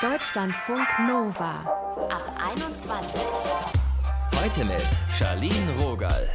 Deutschlandfunk Nova ab 21. Heute mit Charlene Rogal.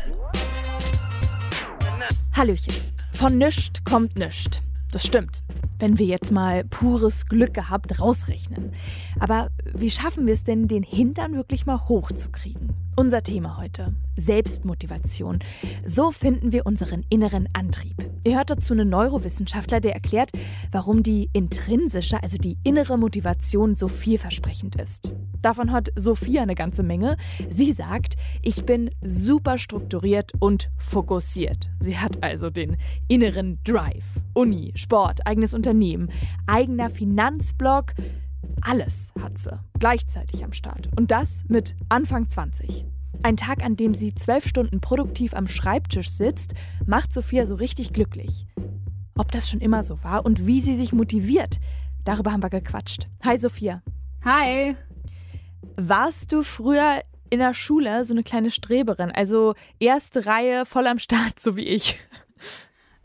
Hallöchen. Von nischt kommt nischt. Das stimmt. Wenn wir jetzt mal pures Glück gehabt rausrechnen. Aber wie schaffen wir es denn, den Hintern wirklich mal hochzukriegen? Unser Thema heute: Selbstmotivation. So finden wir unseren inneren Antrieb. Ihr hört dazu einen Neurowissenschaftler, der erklärt, warum die intrinsische, also die innere Motivation so vielversprechend ist. Davon hat Sophia eine ganze Menge. Sie sagt, ich bin super strukturiert und fokussiert. Sie hat also den inneren Drive. Uni, Sport, eigenes Unternehmen, eigener Finanzblock. Alles hat sie gleichzeitig am Start. Und das mit Anfang 20. Ein Tag, an dem sie zwölf Stunden produktiv am Schreibtisch sitzt, macht Sophia so richtig glücklich. Ob das schon immer so war und wie sie sich motiviert, darüber haben wir gequatscht. Hi Sophia. Hi. Warst du früher in der Schule so eine kleine Streberin, also erste Reihe voll am Start, so wie ich?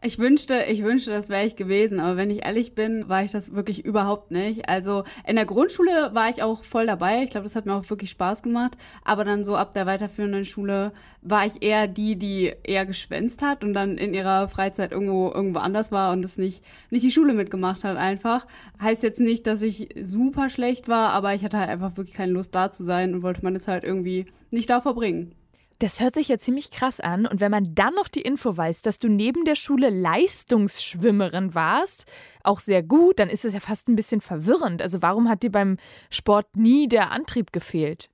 Ich wünschte, ich wünschte, das wäre ich gewesen, aber wenn ich ehrlich bin, war ich das wirklich überhaupt nicht. Also in der Grundschule war ich auch voll dabei. Ich glaube, das hat mir auch wirklich Spaß gemacht. Aber dann so ab der weiterführenden Schule war ich eher die, die eher geschwänzt hat und dann in ihrer Freizeit irgendwo irgendwo anders war und es nicht nicht die Schule mitgemacht hat einfach. Heißt jetzt nicht, dass ich super schlecht war, aber ich hatte halt einfach wirklich keine Lust da zu sein und wollte meine Zeit irgendwie nicht da verbringen. Das hört sich ja ziemlich krass an. Und wenn man dann noch die Info weiß, dass du neben der Schule Leistungsschwimmerin warst, auch sehr gut, dann ist es ja fast ein bisschen verwirrend. Also warum hat dir beim Sport nie der Antrieb gefehlt?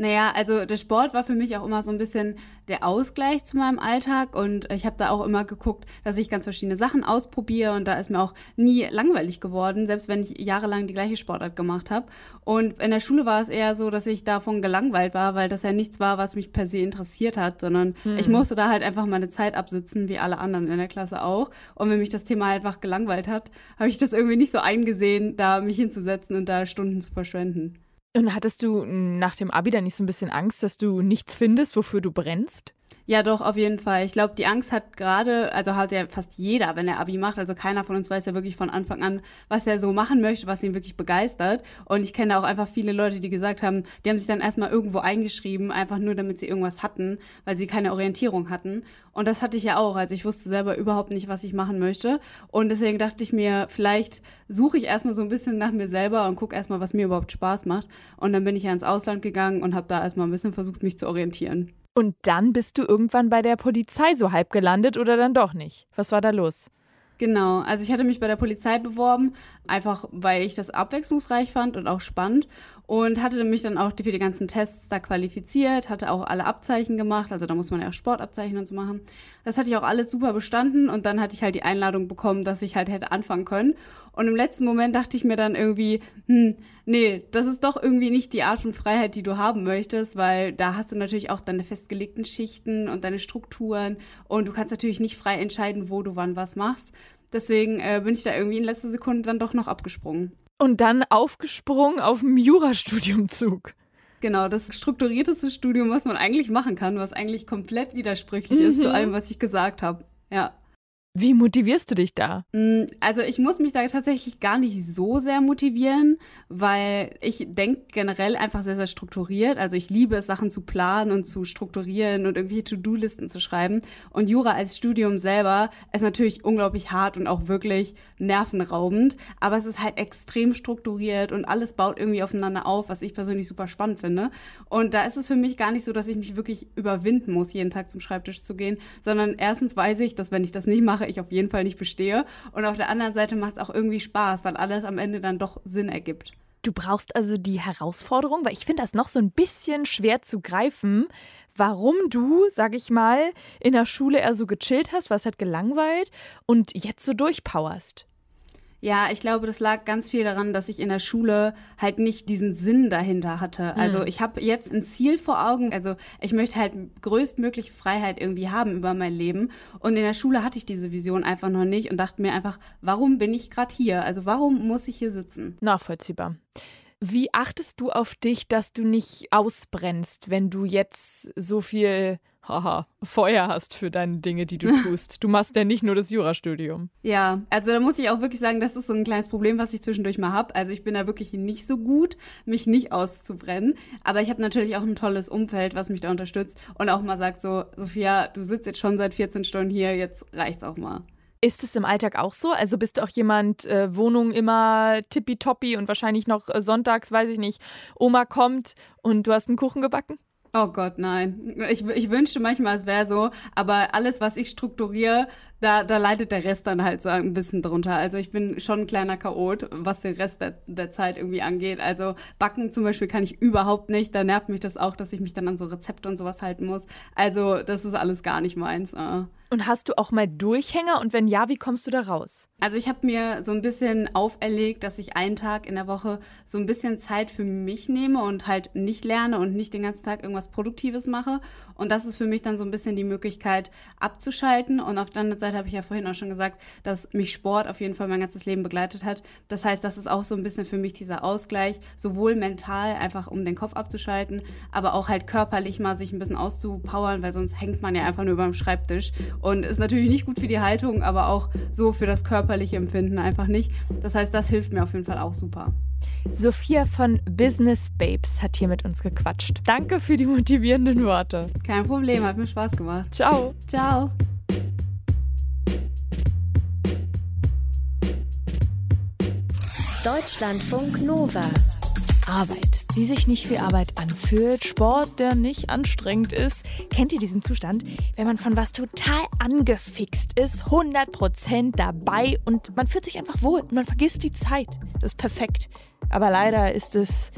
Naja, also der Sport war für mich auch immer so ein bisschen der Ausgleich zu meinem Alltag und ich habe da auch immer geguckt, dass ich ganz verschiedene Sachen ausprobiere und da ist mir auch nie langweilig geworden, selbst wenn ich jahrelang die gleiche Sportart gemacht habe. Und in der Schule war es eher so, dass ich davon gelangweilt war, weil das ja nichts war, was mich per se interessiert hat, sondern hm. ich musste da halt einfach meine Zeit absitzen, wie alle anderen in der Klasse auch. Und wenn mich das Thema einfach gelangweilt hat, habe ich das irgendwie nicht so eingesehen, da mich hinzusetzen und da Stunden zu verschwenden. Und hattest du nach dem Abi dann nicht so ein bisschen Angst, dass du nichts findest, wofür du brennst? Ja, doch, auf jeden Fall. Ich glaube, die Angst hat gerade, also hat ja fast jeder, wenn er Abi macht. Also keiner von uns weiß ja wirklich von Anfang an, was er so machen möchte, was ihn wirklich begeistert. Und ich kenne auch einfach viele Leute, die gesagt haben, die haben sich dann erstmal irgendwo eingeschrieben, einfach nur damit sie irgendwas hatten, weil sie keine Orientierung hatten. Und das hatte ich ja auch. Also ich wusste selber überhaupt nicht, was ich machen möchte. Und deswegen dachte ich mir, vielleicht suche ich erstmal so ein bisschen nach mir selber und gucke erstmal, was mir überhaupt Spaß macht. Und dann bin ich ja ins Ausland gegangen und habe da erstmal ein bisschen versucht, mich zu orientieren. Und dann bist du irgendwann bei der Polizei so halb gelandet oder dann doch nicht? Was war da los? Genau, also ich hatte mich bei der Polizei beworben, einfach weil ich das abwechslungsreich fand und auch spannend und hatte mich dann auch für die ganzen Tests da qualifiziert, hatte auch alle Abzeichen gemacht, also da muss man ja auch Sportabzeichen und so machen. Das hatte ich auch alles super bestanden und dann hatte ich halt die Einladung bekommen, dass ich halt hätte anfangen können. Und im letzten Moment dachte ich mir dann irgendwie, hm, nee, das ist doch irgendwie nicht die Art von Freiheit, die du haben möchtest, weil da hast du natürlich auch deine festgelegten Schichten und deine Strukturen und du kannst natürlich nicht frei entscheiden, wo du wann was machst. Deswegen äh, bin ich da irgendwie in letzter Sekunde dann doch noch abgesprungen. Und dann aufgesprungen auf dem Jurastudiumzug. Genau, das strukturierteste Studium, was man eigentlich machen kann, was eigentlich komplett widersprüchlich mhm. ist zu mhm. allem, was ich gesagt habe. Ja. Wie motivierst du dich da? Mm, also ich muss mich da tatsächlich gar nicht so sehr motivieren, weil ich denke generell einfach sehr, sehr strukturiert. Also ich liebe es, Sachen zu planen und zu strukturieren und irgendwie To-Do-Listen zu schreiben. Und Jura als Studium selber ist natürlich unglaublich hart und auch wirklich nervenraubend. Aber es ist halt extrem strukturiert und alles baut irgendwie aufeinander auf, was ich persönlich super spannend finde. Und da ist es für mich gar nicht so, dass ich mich wirklich überwinden muss, jeden Tag zum Schreibtisch zu gehen, sondern erstens weiß ich, dass wenn ich das nicht mache, mache, ich auf jeden Fall nicht bestehe. Und auf der anderen Seite macht es auch irgendwie Spaß, weil alles am Ende dann doch Sinn ergibt. Du brauchst also die Herausforderung, weil ich finde das noch so ein bisschen schwer zu greifen, warum du, sag ich mal, in der Schule eher so gechillt hast, was hat gelangweilt und jetzt so durchpowerst. Ja, ich glaube, das lag ganz viel daran, dass ich in der Schule halt nicht diesen Sinn dahinter hatte. Mhm. Also ich habe jetzt ein Ziel vor Augen. Also ich möchte halt größtmögliche Freiheit irgendwie haben über mein Leben. Und in der Schule hatte ich diese Vision einfach noch nicht und dachte mir einfach, warum bin ich gerade hier? Also warum muss ich hier sitzen? Nachvollziehbar. Wie achtest du auf dich, dass du nicht ausbrennst, wenn du jetzt so viel haha, Feuer hast für deine Dinge, die du tust? Du machst ja nicht nur das Jurastudium. Ja, also da muss ich auch wirklich sagen, das ist so ein kleines Problem, was ich zwischendurch mal habe. Also ich bin da wirklich nicht so gut, mich nicht auszubrennen. Aber ich habe natürlich auch ein tolles Umfeld, was mich da unterstützt und auch mal sagt so, Sophia, du sitzt jetzt schon seit 14 Stunden hier, jetzt reicht's auch mal. Ist es im Alltag auch so? Also bist du auch jemand, äh, Wohnung immer tippitoppi und wahrscheinlich noch äh, sonntags, weiß ich nicht, Oma kommt und du hast einen Kuchen gebacken? Oh Gott, nein. Ich, ich wünschte manchmal, es wäre so, aber alles, was ich strukturiere, da, da leidet der Rest dann halt so ein bisschen drunter. Also ich bin schon ein kleiner Chaot, was den Rest der, der Zeit irgendwie angeht. Also Backen zum Beispiel kann ich überhaupt nicht. Da nervt mich das auch, dass ich mich dann an so Rezepte und sowas halten muss. Also das ist alles gar nicht meins. Uh. Und hast du auch mal Durchhänger? Und wenn ja, wie kommst du da raus? Also ich habe mir so ein bisschen auferlegt, dass ich einen Tag in der Woche so ein bisschen Zeit für mich nehme und halt nicht lerne und nicht den ganzen Tag irgendwas Produktives mache. Und das ist für mich dann so ein bisschen die Möglichkeit abzuschalten. Und auf der anderen Seite habe ich ja vorhin auch schon gesagt, dass mich Sport auf jeden Fall mein ganzes Leben begleitet hat. Das heißt, das ist auch so ein bisschen für mich dieser Ausgleich, sowohl mental einfach um den Kopf abzuschalten, aber auch halt körperlich mal sich ein bisschen auszupowern, weil sonst hängt man ja einfach nur über dem Schreibtisch und ist natürlich nicht gut für die Haltung, aber auch so für das körperliche Empfinden einfach nicht. Das heißt, das hilft mir auf jeden Fall auch super. Sophia von Business Babes hat hier mit uns gequatscht. Danke für die motivierenden Worte. Kein Problem, hat mir Spaß gemacht. Ciao. Ciao. Deutschlandfunk Nova. Arbeit, die sich nicht wie Arbeit anfühlt, Sport, der nicht anstrengend ist. Kennt ihr diesen Zustand, wenn man von was total angefixt ist, 100% dabei und man fühlt sich einfach wohl und man vergisst die Zeit. Das ist perfekt. Aber leider ist es,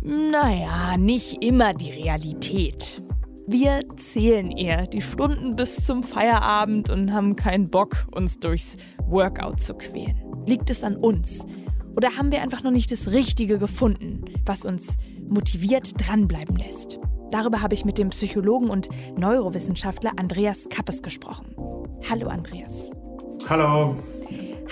naja, nicht immer die Realität. Wir zählen eher die Stunden bis zum Feierabend und haben keinen Bock, uns durchs Workout zu quälen. Liegt es an uns? Oder haben wir einfach noch nicht das Richtige gefunden, was uns motiviert dranbleiben lässt? Darüber habe ich mit dem Psychologen und Neurowissenschaftler Andreas Kappes gesprochen. Hallo Andreas. Hallo.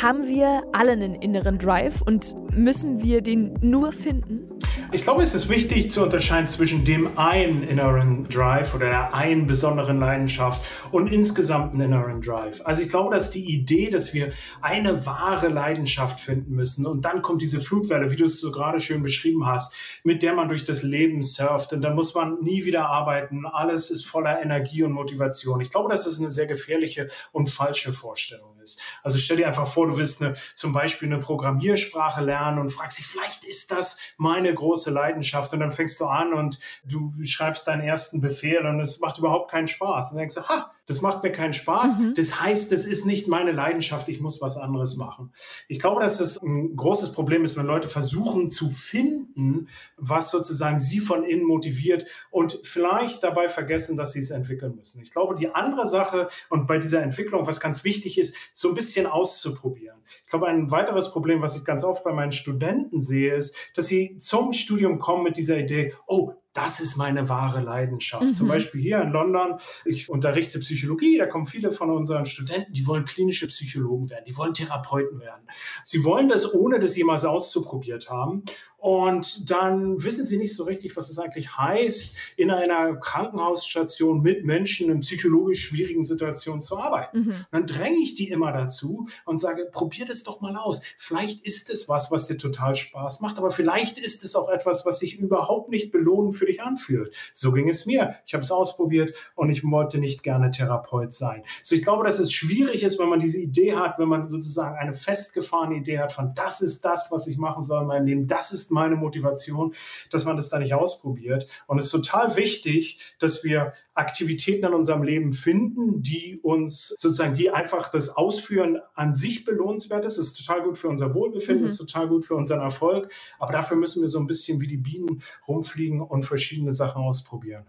Haben wir alle einen inneren Drive und müssen wir den nur finden? Ich glaube, es ist wichtig zu unterscheiden zwischen dem einen inneren Drive oder der einen besonderen Leidenschaft und insgesamten inneren Drive. Also ich glaube, dass die Idee, dass wir eine wahre Leidenschaft finden müssen und dann kommt diese Flutwelle, wie du es so gerade schön beschrieben hast, mit der man durch das Leben surft und dann muss man nie wieder arbeiten. Alles ist voller Energie und Motivation. Ich glaube, das ist eine sehr gefährliche und falsche Vorstellung ist. Also stell dir einfach vor, du willst eine, zum Beispiel eine Programmiersprache lernen und fragst dich, vielleicht ist das meine große Leidenschaft und dann fängst du an und du schreibst deinen ersten Befehl und es macht überhaupt keinen Spaß. Und dann denkst du, ha, das macht mir keinen Spaß. Mhm. Das heißt, das ist nicht meine Leidenschaft, ich muss was anderes machen. Ich glaube, dass das ein großes Problem ist, wenn Leute versuchen zu finden, was sozusagen sie von innen motiviert und vielleicht dabei vergessen, dass sie es entwickeln müssen. Ich glaube, die andere Sache und bei dieser Entwicklung, was ganz wichtig ist, so ein bisschen auszuprobieren. Ich glaube, ein weiteres Problem, was ich ganz oft bei meinen Studenten sehe, ist, dass sie zum Studium kommen mit dieser Idee, oh, das ist meine wahre Leidenschaft. Mhm. Zum Beispiel hier in London, ich unterrichte Psychologie, da kommen viele von unseren Studenten, die wollen klinische Psychologen werden, die wollen Therapeuten werden. Sie wollen das, ohne das jemals auszuprobiert haben. Und dann wissen sie nicht so richtig, was es eigentlich heißt, in einer Krankenhausstation mit Menschen in psychologisch schwierigen Situationen zu arbeiten. Mhm. Dann dränge ich die immer dazu und sage, probier das doch mal aus. Vielleicht ist es was, was dir total Spaß macht, aber vielleicht ist es auch etwas, was sich überhaupt nicht belohnen für dich anfühlt. So ging es mir. Ich habe es ausprobiert und ich wollte nicht gerne Therapeut sein. So, ich glaube, dass es schwierig ist, wenn man diese Idee hat, wenn man sozusagen eine festgefahrene Idee hat von, das ist das, was ich machen soll in meinem Leben, das ist meine Motivation, dass man das da nicht ausprobiert. Und es ist total wichtig, dass wir Aktivitäten in unserem Leben finden, die uns sozusagen, die einfach das Ausführen an sich belohnenswert ist. Ist total gut für unser Wohlbefinden, mhm. ist total gut für unseren Erfolg. Aber dafür müssen wir so ein bisschen wie die Bienen rumfliegen und verschiedene Sachen ausprobieren.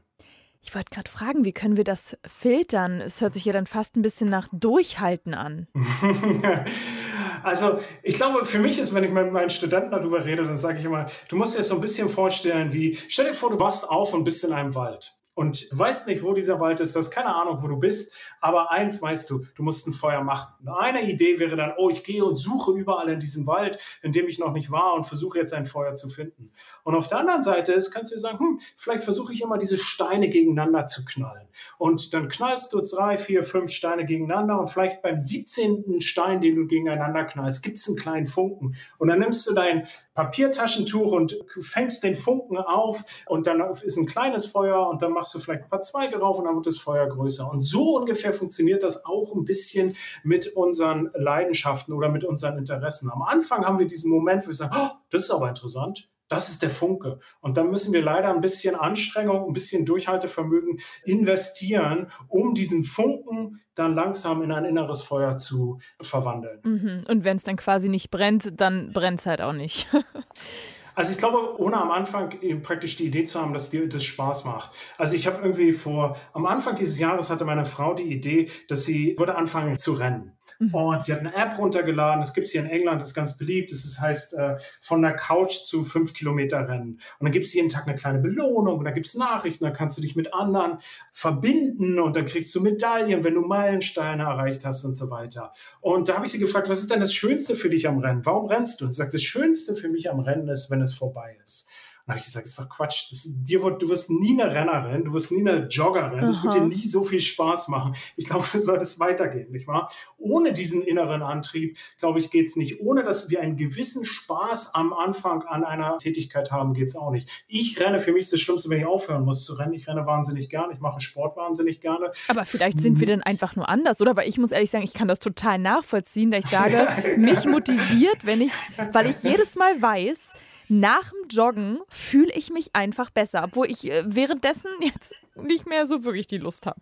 Ich wollte gerade fragen, wie können wir das filtern? Es hört sich ja dann fast ein bisschen nach Durchhalten an. also ich glaube, für mich ist, wenn ich mit meinen Studenten darüber rede, dann sage ich immer, du musst dir das so ein bisschen vorstellen wie, stell dir vor, du wachst auf und bist in einem Wald. Und weißt nicht, wo dieser Wald ist, du hast keine Ahnung, wo du bist, aber eins weißt du, du musst ein Feuer machen. Eine Idee wäre dann, oh, ich gehe und suche überall in diesem Wald, in dem ich noch nicht war und versuche jetzt ein Feuer zu finden. Und auf der anderen Seite ist, kannst du dir sagen, hm, vielleicht versuche ich immer diese Steine gegeneinander zu knallen. Und dann knallst du drei, vier, fünf Steine gegeneinander und vielleicht beim 17. Stein, den du gegeneinander knallst, gibt es einen kleinen Funken. Und dann nimmst du dein Papiertaschentuch und fängst den Funken auf und dann ist ein kleines Feuer und dann machst du vielleicht ein paar Zweige rauf und dann wird das Feuer größer. Und so ungefähr funktioniert das auch ein bisschen mit unseren Leidenschaften oder mit unseren Interessen. Am Anfang haben wir diesen Moment, wo wir sagen, oh, das ist aber interessant. Das ist der Funke. Und dann müssen wir leider ein bisschen Anstrengung, ein bisschen Durchhaltevermögen investieren, um diesen Funken dann langsam in ein inneres Feuer zu verwandeln. Mhm. Und wenn es dann quasi nicht brennt, dann brennt es halt auch nicht. Also ich glaube, ohne am Anfang praktisch die Idee zu haben, dass dir das Spaß macht. Also ich habe irgendwie vor, am Anfang dieses Jahres hatte meine Frau die Idee, dass sie würde anfangen zu rennen. Mhm. Und sie hat eine App runtergeladen, das gibt es hier in England, das ist ganz beliebt. Das heißt, äh, von der Couch zu fünf Kilometer rennen. Und dann gibt es jeden Tag eine kleine Belohnung und da gibt es Nachrichten, da kannst du dich mit anderen verbinden und dann kriegst du Medaillen, wenn du Meilensteine erreicht hast und so weiter. Und da habe ich sie gefragt, was ist denn das Schönste für dich am Rennen? Warum rennst du? Und sie sagt, das Schönste für mich am Rennen ist, wenn es vorbei ist. Habe ich gesagt, das ist doch Quatsch. Das, dir wird, du wirst nie eine Rennerin, du wirst nie eine Joggerin. Das wird dir nie so viel Spaß machen. Ich glaube, du solltest weitergehen, nicht wahr? Ohne diesen inneren Antrieb, glaube ich, geht es nicht. Ohne dass wir einen gewissen Spaß am Anfang an einer Tätigkeit haben, geht es auch nicht. Ich renne, für mich ist das Schlimmste, wenn ich aufhören muss zu rennen. Ich renne wahnsinnig gerne, ich mache Sport wahnsinnig gerne. Aber vielleicht sind wir dann einfach nur anders, oder? Weil ich muss ehrlich sagen, ich kann das total nachvollziehen, da ich sage, mich motiviert, wenn ich, weil ich jedes Mal weiß, nach dem Joggen fühle ich mich einfach besser, obwohl ich äh, währenddessen jetzt nicht mehr so wirklich die Lust habe.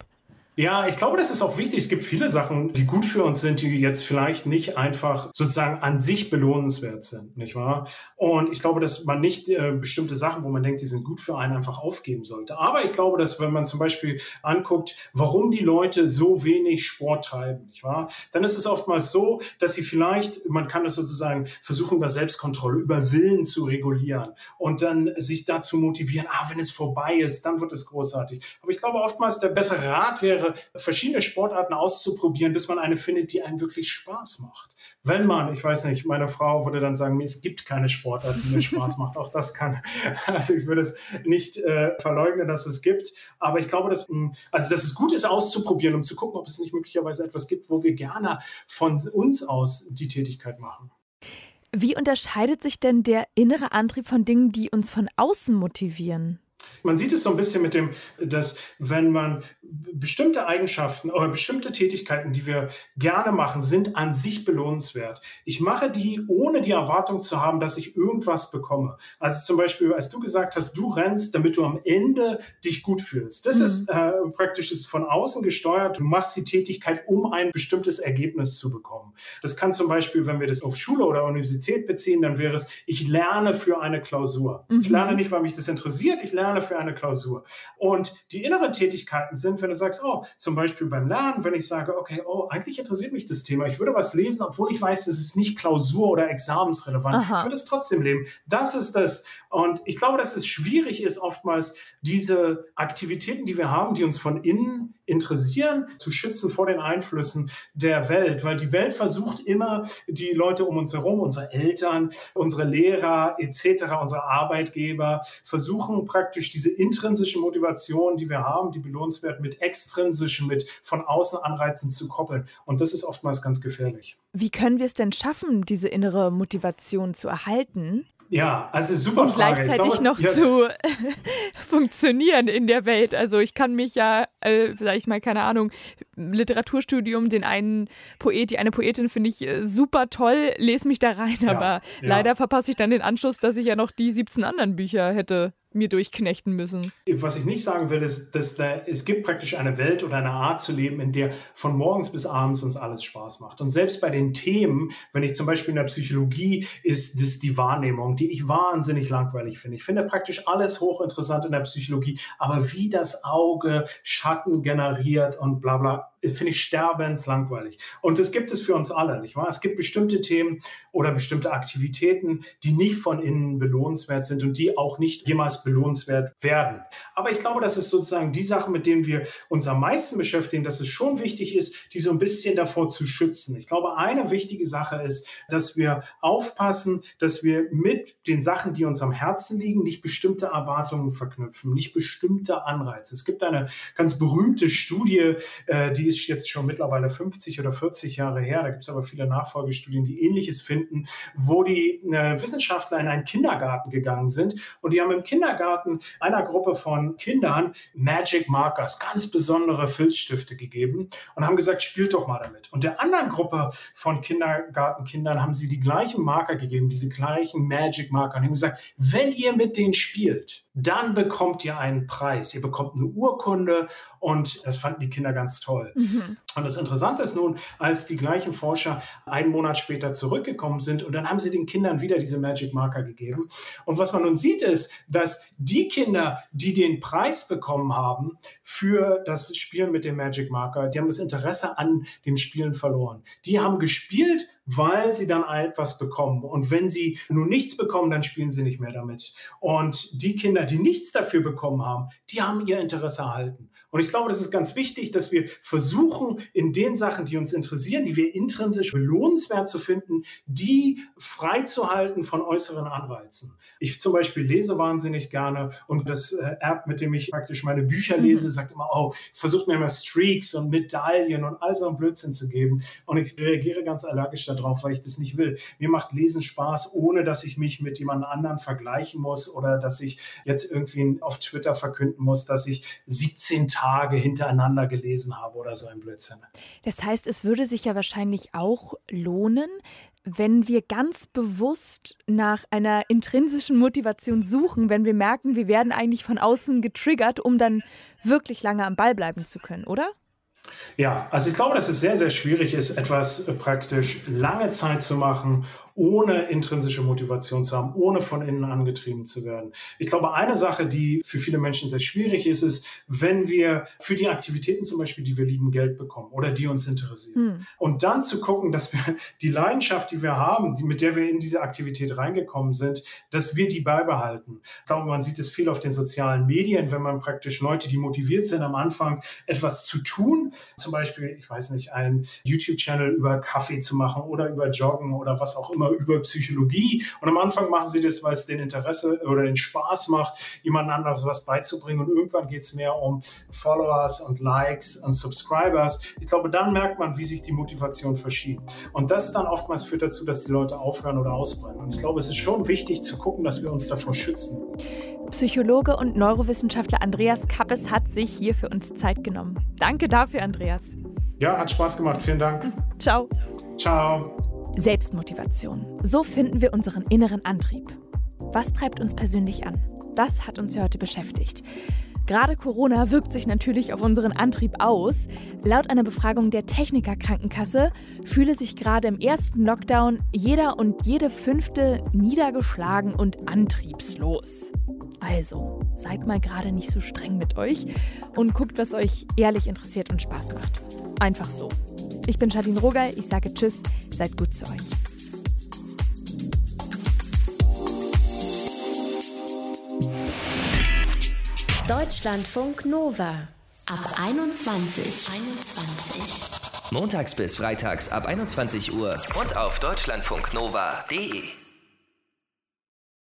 Ja, ich glaube, das ist auch wichtig. Es gibt viele Sachen, die gut für uns sind, die jetzt vielleicht nicht einfach sozusagen an sich belohnenswert sind, nicht wahr? Und ich glaube, dass man nicht äh, bestimmte Sachen, wo man denkt, die sind gut für einen, einfach aufgeben sollte. Aber ich glaube, dass wenn man zum Beispiel anguckt, warum die Leute so wenig Sport treiben, nicht wahr? Dann ist es oftmals so, dass sie vielleicht, man kann es sozusagen versuchen, über Selbstkontrolle, über Willen zu regulieren und dann sich dazu motivieren, ah, wenn es vorbei ist, dann wird es großartig. Aber ich glaube, oftmals der bessere Rat wäre, verschiedene Sportarten auszuprobieren, bis man eine findet, die einem wirklich Spaß macht. Wenn man, ich weiß nicht, meine Frau würde dann sagen, es gibt keine Sportart, die mir Spaß macht. Auch das kann, also ich würde es nicht äh, verleugnen, dass es gibt. Aber ich glaube, dass, hm, also dass es gut ist, auszuprobieren, um zu gucken, ob es nicht möglicherweise etwas gibt, wo wir gerne von uns aus die Tätigkeit machen. Wie unterscheidet sich denn der innere Antrieb von Dingen, die uns von außen motivieren? Man sieht es so ein bisschen mit dem, dass wenn man bestimmte Eigenschaften oder bestimmte Tätigkeiten, die wir gerne machen, sind an sich belohnenswert. Ich mache die, ohne die Erwartung zu haben, dass ich irgendwas bekomme. Also zum Beispiel, als du gesagt hast, du rennst, damit du am Ende dich gut fühlst. Das mhm. ist äh, praktisch ist von außen gesteuert. Du machst die Tätigkeit, um ein bestimmtes Ergebnis zu bekommen. Das kann zum Beispiel, wenn wir das auf Schule oder Universität beziehen, dann wäre es, ich lerne für eine Klausur. Mhm. Ich lerne nicht, weil mich das interessiert, ich lerne für eine Klausur. Und die inneren Tätigkeiten sind, wenn du sagst, oh, zum Beispiel beim Lernen, wenn ich sage, okay, oh, eigentlich interessiert mich das Thema, ich würde was lesen, obwohl ich weiß, das ist nicht Klausur- oder examensrelevant, Aha. ich würde es trotzdem leben. Das ist das. Und ich glaube, dass es schwierig ist, oftmals diese Aktivitäten, die wir haben, die uns von innen interessieren, zu schützen vor den Einflüssen der Welt, weil die Welt versucht immer, die Leute um uns herum, unsere Eltern, unsere Lehrer etc., unsere Arbeitgeber, versuchen praktisch diese intrinsische Motivation, die wir haben, die belohnenswert mit extrinsischen, mit von außen Anreizen zu koppeln. Und das ist oftmals ganz gefährlich. Wie können wir es denn schaffen, diese innere Motivation zu erhalten? Ja, also super und Frage. gleichzeitig glaube, noch ja. zu funktionieren in der Welt. Also ich kann mich ja, äh, sag ich mal, keine Ahnung, Literaturstudium, den einen Poet, die eine Poetin finde ich äh, super toll, lese mich da rein, ja, aber ja. leider verpasse ich dann den Anschluss, dass ich ja noch die 17 anderen Bücher hätte mir durchknechten müssen. Was ich nicht sagen will, ist, dass da, es gibt praktisch eine Welt oder eine Art zu leben, in der von morgens bis abends uns alles Spaß macht. Und selbst bei den Themen, wenn ich zum Beispiel in der Psychologie, ist das die Wahrnehmung, die ich wahnsinnig langweilig finde. Ich finde praktisch alles hochinteressant in der Psychologie, aber wie das Auge Schatten generiert und bla bla, finde ich sterbenslangweilig. Und das gibt es für uns alle, nicht wahr? Es gibt bestimmte Themen oder bestimmte Aktivitäten, die nicht von innen belohnenswert sind und die auch nicht jemals belohnenswert werden. Aber ich glaube, das ist sozusagen die Sache, mit denen wir uns am meisten beschäftigen, dass es schon wichtig ist, die so ein bisschen davor zu schützen. Ich glaube, eine wichtige Sache ist, dass wir aufpassen, dass wir mit den Sachen, die uns am Herzen liegen, nicht bestimmte Erwartungen verknüpfen, nicht bestimmte Anreize. Es gibt eine ganz berühmte Studie, äh, die ist jetzt schon mittlerweile 50 oder 40 Jahre her. Da gibt es aber viele Nachfolgestudien, die ähnliches finden, wo die äh, Wissenschaftler in einen Kindergarten gegangen sind und die haben im Kindergarten einer Gruppe von Kindern Magic Markers, ganz besondere Filzstifte gegeben und haben gesagt, spielt doch mal damit. Und der anderen Gruppe von Kindergartenkindern haben sie die gleichen Marker gegeben, diese gleichen Magic Marker und haben gesagt, wenn ihr mit denen spielt, dann bekommt ihr einen Preis. Ihr bekommt eine Urkunde und das fanden die Kinder ganz toll. Mhm. Und das Interessante ist nun, als die gleichen Forscher einen Monat später zurückgekommen sind und dann haben sie den Kindern wieder diese Magic Marker gegeben. Und was man nun sieht, ist, dass die Kinder, die den Preis bekommen haben für das Spielen mit dem Magic Marker, die haben das Interesse an dem Spielen verloren. Die haben gespielt, weil sie dann etwas bekommen. Und wenn sie nun nichts bekommen, dann spielen sie nicht mehr damit. Und die Kinder, die nichts dafür bekommen haben, die haben ihr Interesse erhalten. Und ich glaube, das ist ganz wichtig, dass wir versuchen, in den Sachen, die uns interessieren, die wir intrinsisch belohnenswert zu finden, die freizuhalten von äußeren Anreizen. Ich zum Beispiel lese wahnsinnig gerne und das äh, App, mit dem ich praktisch meine Bücher mhm. lese, sagt immer, oh, versucht mir immer Streaks und Medaillen und all so ein Blödsinn zu geben. Und ich reagiere ganz allergisch darauf, weil ich das nicht will. Mir macht Lesen Spaß, ohne dass ich mich mit jemand anderen vergleichen muss oder dass ich jetzt irgendwie auf Twitter verkünden muss, dass ich 17 Tage hintereinander gelesen habe oder so ein Blödsinn. Das heißt, es würde sich ja wahrscheinlich auch lohnen, wenn wir ganz bewusst nach einer intrinsischen Motivation suchen, wenn wir merken, wir werden eigentlich von außen getriggert, um dann wirklich lange am Ball bleiben zu können, oder? Ja, also ich glaube, dass es sehr, sehr schwierig ist, etwas praktisch lange Zeit zu machen, ohne intrinsische Motivation zu haben, ohne von innen angetrieben zu werden. Ich glaube, eine Sache, die für viele Menschen sehr schwierig ist, ist, wenn wir für die Aktivitäten zum Beispiel, die wir lieben, Geld bekommen oder die uns interessieren. Hm. Und dann zu gucken, dass wir die Leidenschaft, die wir haben, die, mit der wir in diese Aktivität reingekommen sind, dass wir die beibehalten. Ich glaube, man sieht es viel auf den sozialen Medien, wenn man praktisch Leute, die motiviert sind, am Anfang etwas zu tun, zum Beispiel, ich weiß nicht, einen YouTube-Channel über Kaffee zu machen oder über Joggen oder was auch immer über Psychologie. Und am Anfang machen sie das, weil es den Interesse oder den Spaß macht, jemand anderes was beizubringen. Und irgendwann geht es mehr um Followers und Likes und Subscribers. Ich glaube, dann merkt man, wie sich die Motivation verschiebt. Und das dann oftmals führt dazu, dass die Leute aufhören oder ausbrennen. Und ich glaube, es ist schon wichtig zu gucken, dass wir uns davor schützen. Psychologe und Neurowissenschaftler Andreas Kappes hat sich hier für uns Zeit genommen. Danke dafür, Andreas. Ja, hat Spaß gemacht. Vielen Dank. Ciao. Ciao. Selbstmotivation. So finden wir unseren inneren Antrieb. Was treibt uns persönlich an? Das hat uns ja heute beschäftigt. Gerade Corona wirkt sich natürlich auf unseren Antrieb aus. Laut einer Befragung der Techniker Krankenkasse fühle sich gerade im ersten Lockdown jeder und jede fünfte niedergeschlagen und antriebslos. Also, seid mal gerade nicht so streng mit euch und guckt, was euch ehrlich interessiert und Spaß macht. Einfach so. Ich bin Jadine Rogal, ich sage Tschüss, seid gut zu euch. Deutschlandfunk Nova ab 21. 21. Montags bis freitags ab 21 Uhr und auf deutschlandfunknova.de.